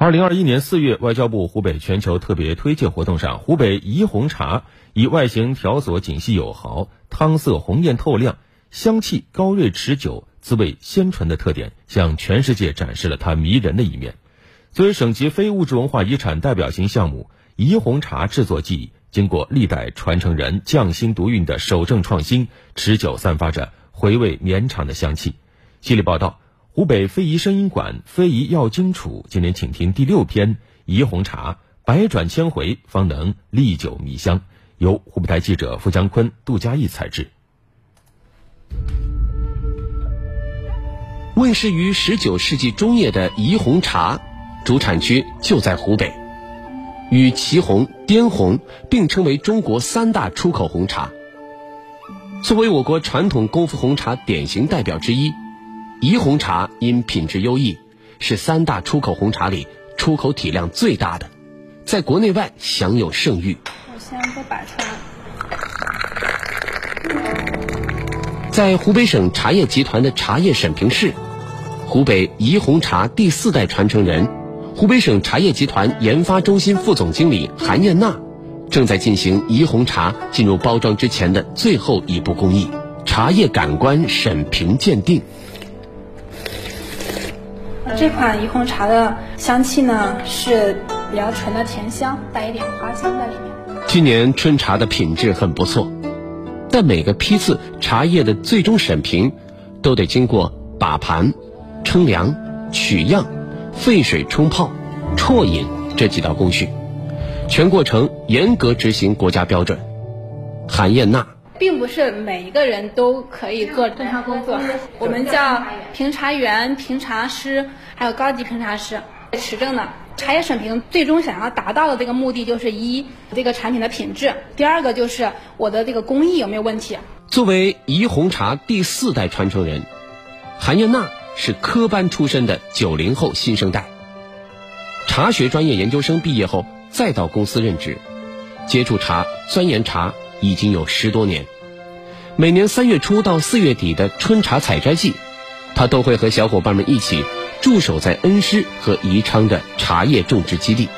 二零二一年四月，外交部湖北全球特别推介活动上，湖北怡红茶以外形条索紧细有毫、汤色红艳透亮、香气高锐持久、滋味鲜醇的特点，向全世界展示了它迷人的一面。作为省级非物质文化遗产代表性项目，怡红茶制作技艺经过历代传承人匠心独运的守正创新，持久散发着回味绵长的香气。系列报道。湖北非遗声音馆非遗要荆楚，今天请听第六篇《怡红茶》，百转千回方能历久弥香。由湖北台记者付江坤、杜佳义采制。问世于十九世纪中叶的怡红茶，主产区就在湖北，与祁红、滇红并称为中国三大出口红茶。作为我国传统功夫红茶典型代表之一。怡红茶因品质优异，是三大出口红茶里出口体量最大的，在国内外享有盛誉。我先不摆出来。在湖北省茶叶集团的茶叶审评室，湖北怡红茶第四代传承人、湖北省茶叶集团研发中心副总经理韩艳娜，正在进行怡红茶进入包装之前的最后一步工艺——茶叶感官审评鉴定。这款怡红茶的香气呢是比较纯的甜香，带一点花香在里面。今年春茶的品质很不错，但每个批次茶叶的最终审评，都得经过把盘、称量、取样、沸水冲泡、啜饮这几道工序，全过程严格执行国家标准。韩艳娜。并不是每一个人都可以做正茶工作，我们叫评茶员、评茶师，还有高级评茶师持证的。茶叶审评最终想要达到的这个目的，就是一这个产品的品质，第二个就是我的这个工艺有没有问题。作为怡红茶第四代传承人，韩艳娜是科班出身的九零后新生代，茶学专业研究生毕业后再到公司任职，接触茶、钻研茶。已经有十多年，每年三月初到四月底的春茶采摘季，他都会和小伙伴们一起驻守在恩施和宜昌的茶叶种植基地，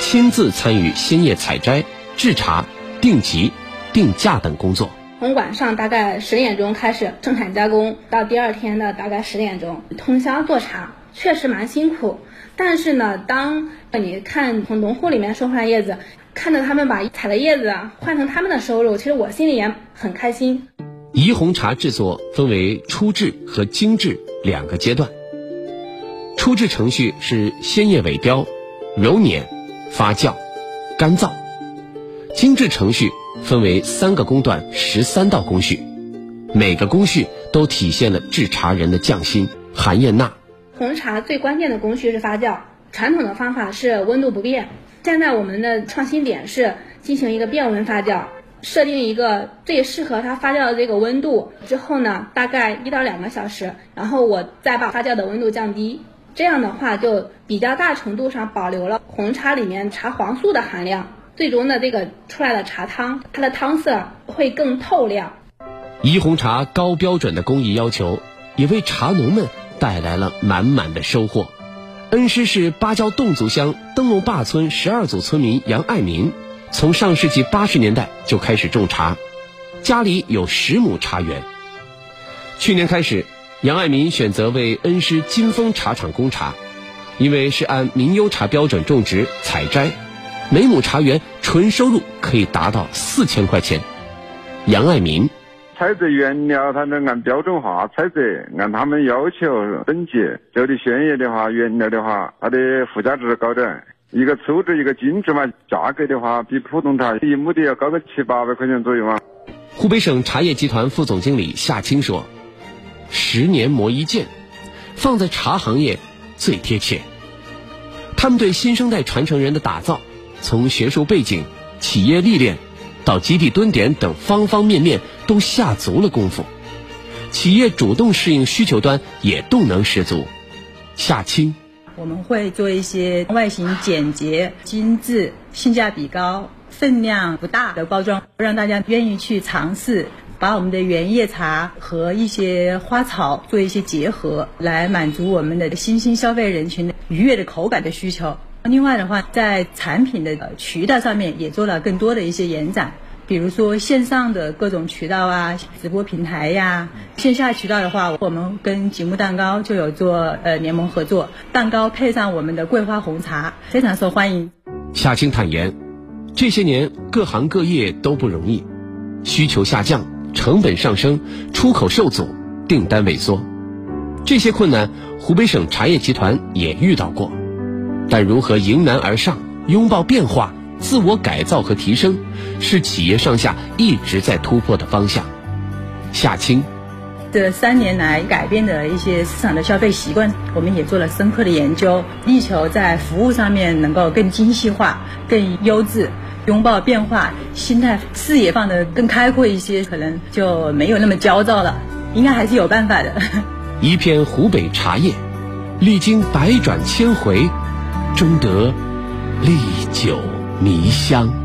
亲自参与鲜叶采摘、制茶、定级、定价等工作。从晚上大概十点钟开始生产加工，到第二天的大概十点钟通宵做茶，确实蛮辛苦。但是呢，当你看从农户里面收回来叶子。看着他们把采的叶子换成他们的收入，其实我心里也很开心。怡红茶制作分为初制和精制两个阶段。初制程序是鲜叶萎凋、揉捻、发酵、干燥；精制程序分为三个工段、十三道工序，每个工序都体现了制茶人的匠心。韩燕娜，红茶最关键的工序是发酵，传统的方法是温度不变。现在我们的创新点是进行一个变温发酵，设定一个最适合它发酵的这个温度之后呢，大概一到两个小时，然后我再把发酵的温度降低，这样的话就比较大程度上保留了红茶里面茶黄素的含量，最终的这个出来的茶汤，它的汤色会更透亮。怡红茶高标准的工艺要求，也为茶农们带来了满满的收获。恩施市芭蕉侗族乡灯笼坝村十二组村民杨爱民，从上世纪八十年代就开始种茶，家里有十亩茶园。去年开始，杨爱民选择为恩施金丰茶厂供茶，因为是按名优茶标准种植采摘，每亩茶园纯收入可以达到四千块钱。杨爱民。采摘原料，它能按标准化采摘，按他们要求等级。这里鲜叶的话，原料的话，它的附加值高点。一个粗制，一个精致嘛，价格的话，比普通茶一亩地要高个七八百块钱左右嘛。湖北省茶叶集团副总经理夏青说：“十年磨一剑，放在茶行业最贴切。他们对新生代传承人的打造，从学术背景、企业历练。”到基地蹲点等方方面面都下足了功夫，企业主动适应需求端也动能十足。夏青，我们会做一些外形简洁、精致、性价比高、分量不大的包装，让大家愿意去尝试。把我们的原叶茶和一些花草做一些结合，来满足我们的新兴消费人群的愉悦的口感的需求。另外的话，在产品的渠道上面也做了更多的一些延展，比如说线上的各种渠道啊，直播平台呀；线下渠道的话，我们跟吉木蛋糕就有做呃联盟合作，蛋糕配上我们的桂花红茶，非常受欢迎。夏青坦言，这些年各行各业都不容易，需求下降，成本上升，出口受阻，订单萎缩，这些困难，湖北省茶叶集团也遇到过。但如何迎难而上，拥抱变化，自我改造和提升，是企业上下一直在突破的方向。夏青，这三年来改变的一些市场的消费习惯，我们也做了深刻的研究，力求在服务上面能够更精细化、更优质，拥抱变化，心态、视野放得更开阔一些，可能就没有那么焦躁了。应该还是有办法的。一片湖北茶叶，历经百转千回。终得历久迷香。